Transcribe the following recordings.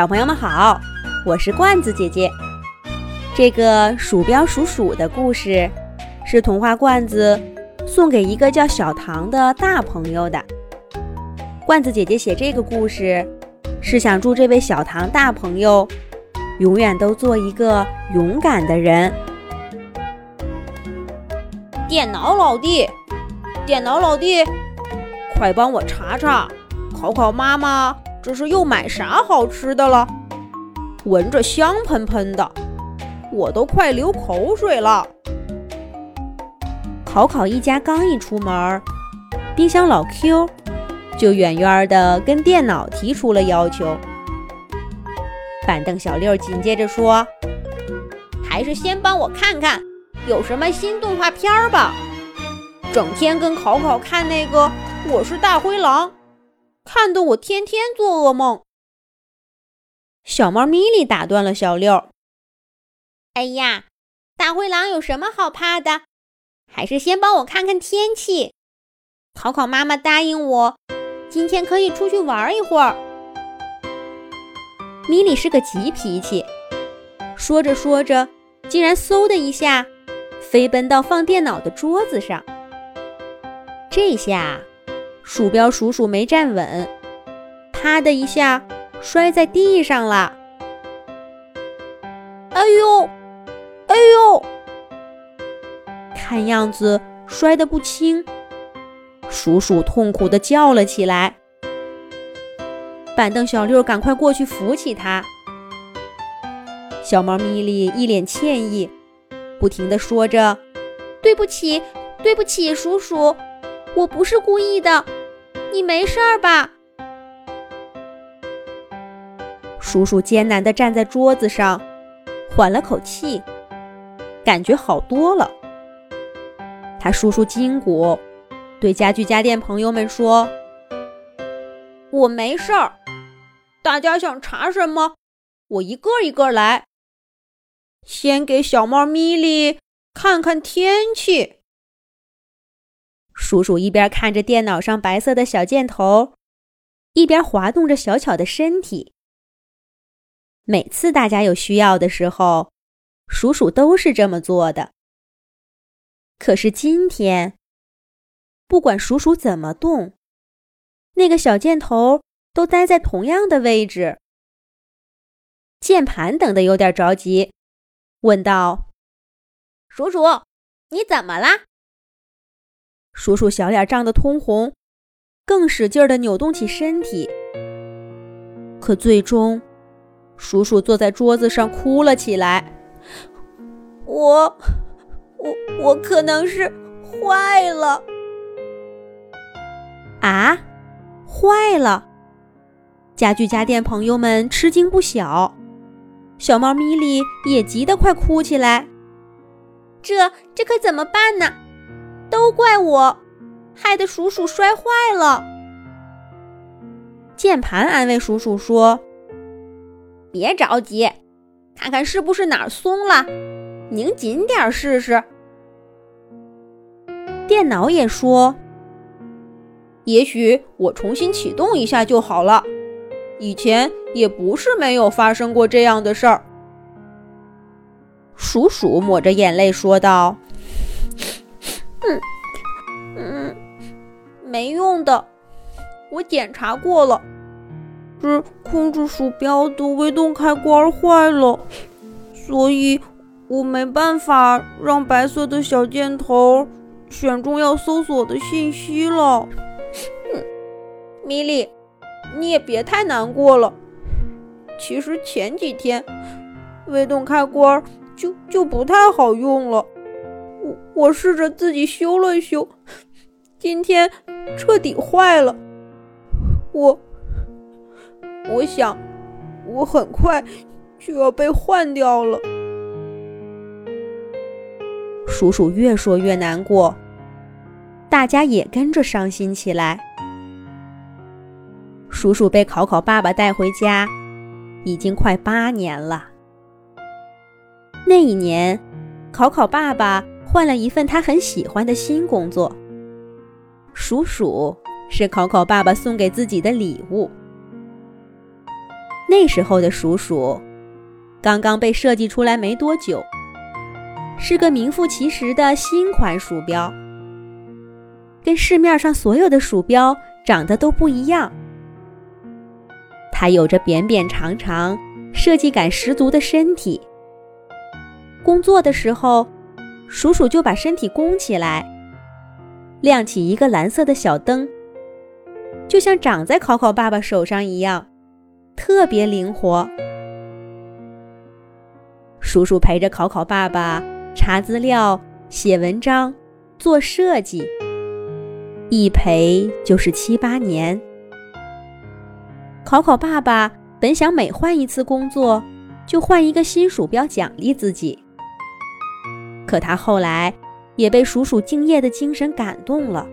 小朋友们好，我是罐子姐姐。这个鼠标鼠鼠的故事是童话罐子送给一个叫小唐的大朋友的。罐子姐姐写这个故事是想祝这位小唐大朋友永远都做一个勇敢的人。电脑老弟，电脑老弟，快帮我查查，考考妈妈。这是又买啥好吃的了？闻着香喷喷的，我都快流口水了。考考一家刚一出门，冰箱老 Q 就远远的跟电脑提出了要求。板凳小六紧接着说：“还是先帮我看看有什么新动画片吧，整天跟考考看那个《我是大灰狼》。”看得我天天做噩梦。小猫咪咪打断了小六：“哎呀，大灰狼有什么好怕的？还是先帮我看看天气。考考妈妈答应我，今天可以出去玩一会儿。”咪咪是个急脾气，说着说着，竟然嗖的一下飞奔到放电脑的桌子上。这下。鼠标鼠鼠没站稳，啪的一下摔在地上了。哎呦，哎呦！看样子摔得不轻，鼠鼠痛苦地叫了起来。板凳小六赶快过去扶起他。小猫咪咪一脸歉意，不停地说着：“对不起，对不起，鼠鼠，我不是故意的。”你没事儿吧？叔叔艰难地站在桌子上，缓了口气，感觉好多了。他舒舒筋骨，对家具家电朋友们说：“我没事儿，大家想查什么，我一个一个来。先给小猫咪咪看看天气。”叔叔一边看着电脑上白色的小箭头，一边滑动着小巧的身体。每次大家有需要的时候，叔叔都是这么做的。可是今天，不管叔叔怎么动，那个小箭头都待在同样的位置。键盘等得有点着急，问道：“叔叔，你怎么啦？”叔叔小脸涨得通红，更使劲地扭动起身体。可最终，叔叔坐在桌子上哭了起来。我，我，我可能是坏了。啊，坏了！家具家电朋友们吃惊不小，小猫咪咪也急得快哭起来。这，这可怎么办呢？都怪我，害得鼠鼠摔坏了。键盘安慰鼠鼠说：“别着急，看看是不是哪儿松了，拧紧点试试。”电脑也说：“也许我重新启动一下就好了。以前也不是没有发生过这样的事儿。”鼠鼠抹着眼泪说道。没用的，我检查过了，是控制鼠标的微动开关坏了，所以我没办法让白色的小箭头选中要搜索的信息了。米莉，你也别太难过了。其实前几天微动开关就就不太好用了。我我试着自己修了修，今天彻底坏了。我我想，我很快就要被换掉了。叔叔越说越难过，大家也跟着伤心起来。叔叔被考考爸爸带回家，已经快八年了。那一年，考考爸爸。换了一份他很喜欢的新工作。鼠鼠是考考爸爸送给自己的礼物。那时候的鼠鼠，刚刚被设计出来没多久，是个名副其实的新款鼠标，跟市面上所有的鼠标长得都不一样。它有着扁扁长长、设计感十足的身体。工作的时候，鼠鼠就把身体弓起来，亮起一个蓝色的小灯，就像长在考考爸爸手上一样。特别灵活，叔叔陪着考考爸爸查资料、写文章、做设计，一陪就是七八年。考考爸爸本想每换一次工作就换一个新鼠标奖励自己，可他后来也被鼠鼠敬业的精神感动了。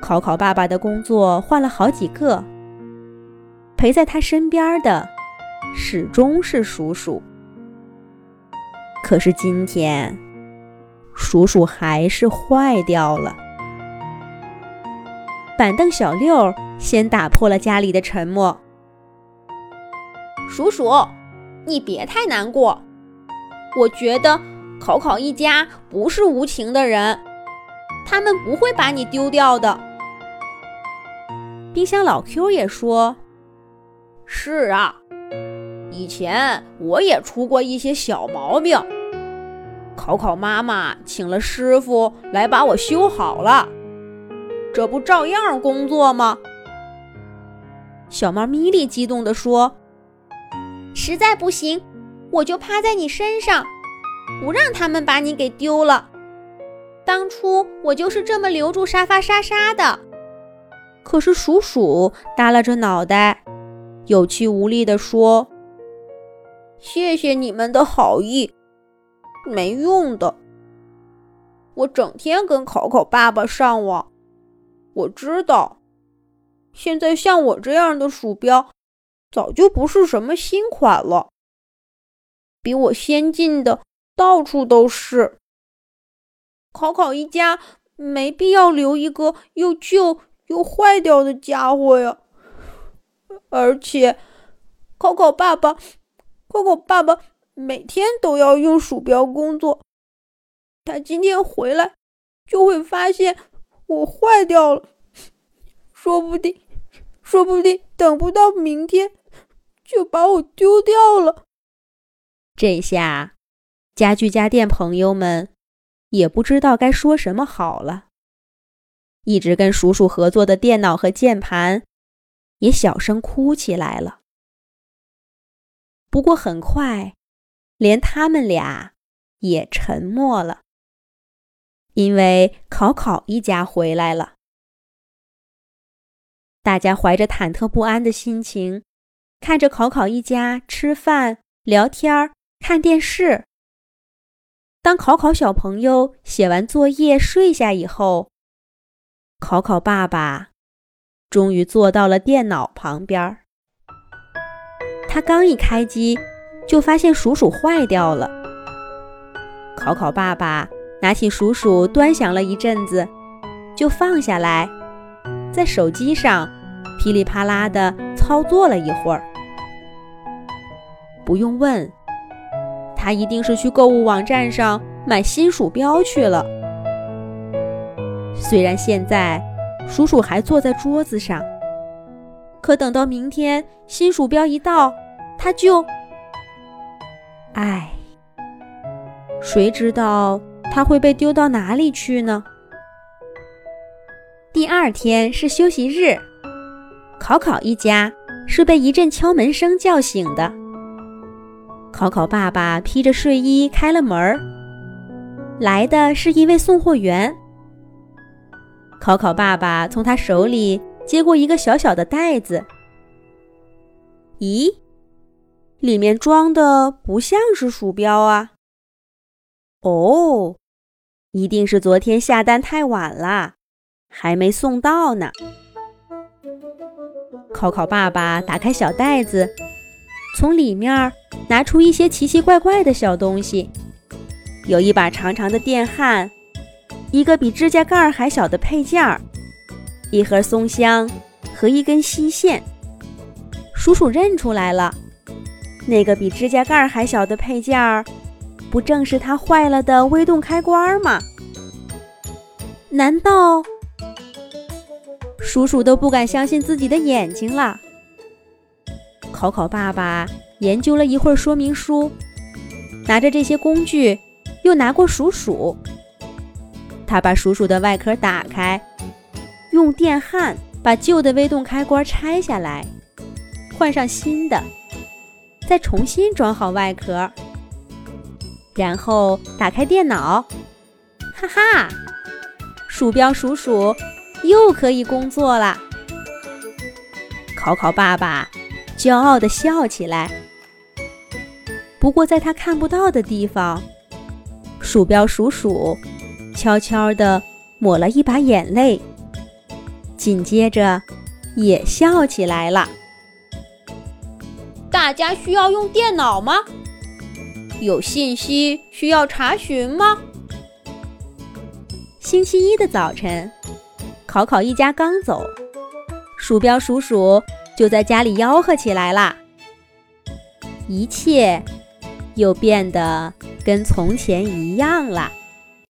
考考爸爸的工作换了好几个。陪在他身边的始终是鼠鼠。可是今天，鼠鼠还是坏掉了。板凳小六先打破了家里的沉默。鼠鼠，你别太难过。我觉得考考一家不是无情的人，他们不会把你丢掉的。冰箱老 Q 也说。是啊，以前我也出过一些小毛病，考考妈妈请了师傅来把我修好了，这不照样工作吗？小猫咪莉激动地说：“实在不行，我就趴在你身上，不让他们把你给丢了。当初我就是这么留住沙发沙沙的。”可是鼠鼠耷拉着脑袋。有气无力地说：“谢谢你们的好意，没用的。我整天跟考考爸爸上网，我知道，现在像我这样的鼠标，早就不是什么新款了。比我先进的到处都是。考考一家没必要留一个又旧又坏掉的家伙呀。”而且，考考爸爸，考考爸爸每天都要用鼠标工作。他今天回来就会发现我坏掉了，说不定，说不定等不到明天就把我丢掉了。这下，家具家电朋友们也不知道该说什么好了。一直跟叔叔合作的电脑和键盘。也小声哭起来了。不过很快，连他们俩也沉默了，因为考考一家回来了。大家怀着忐忑不安的心情，看着考考一家吃饭、聊天、看电视。当考考小朋友写完作业睡下以后，考考爸爸。终于坐到了电脑旁边他刚一开机，就发现鼠鼠坏掉了。考考爸爸拿起鼠鼠端详了一阵子，就放下来，在手机上噼里啪啦的操作了一会儿。不用问，他一定是去购物网站上买新鼠标去了。虽然现在。鼠鼠还坐在桌子上，可等到明天新鼠标一到，它就……唉，谁知道它会被丢到哪里去呢？第二天是休息日，考考一家是被一阵敲门声叫醒的。考考爸爸披着睡衣开了门儿，来的是一位送货员。考考爸爸从他手里接过一个小小的袋子，咦，里面装的不像是鼠标啊！哦，一定是昨天下单太晚了，还没送到呢。考考爸爸打开小袋子，从里面拿出一些奇奇怪怪的小东西，有一把长长的电焊。一个比指甲盖还小的配件儿，一盒松香和一根锡线。叔叔认出来了，那个比指甲盖还小的配件儿，不正是他坏了的微动开关吗？难道叔叔都不敢相信自己的眼睛了？考考爸爸研究了一会儿说明书，拿着这些工具，又拿过鼠鼠。他把鼠鼠的外壳打开，用电焊把旧的微动开关拆下来，换上新的，再重新装好外壳，然后打开电脑，哈哈，鼠标鼠鼠又可以工作了。考考爸爸骄傲地笑起来。不过在他看不到的地方，鼠标鼠鼠。悄悄地抹了一把眼泪，紧接着也笑起来了。大家需要用电脑吗？有信息需要查询吗？星期一的早晨，考考一家刚走，鼠标鼠鼠就在家里吆喝起来啦。一切又变得跟从前一样了。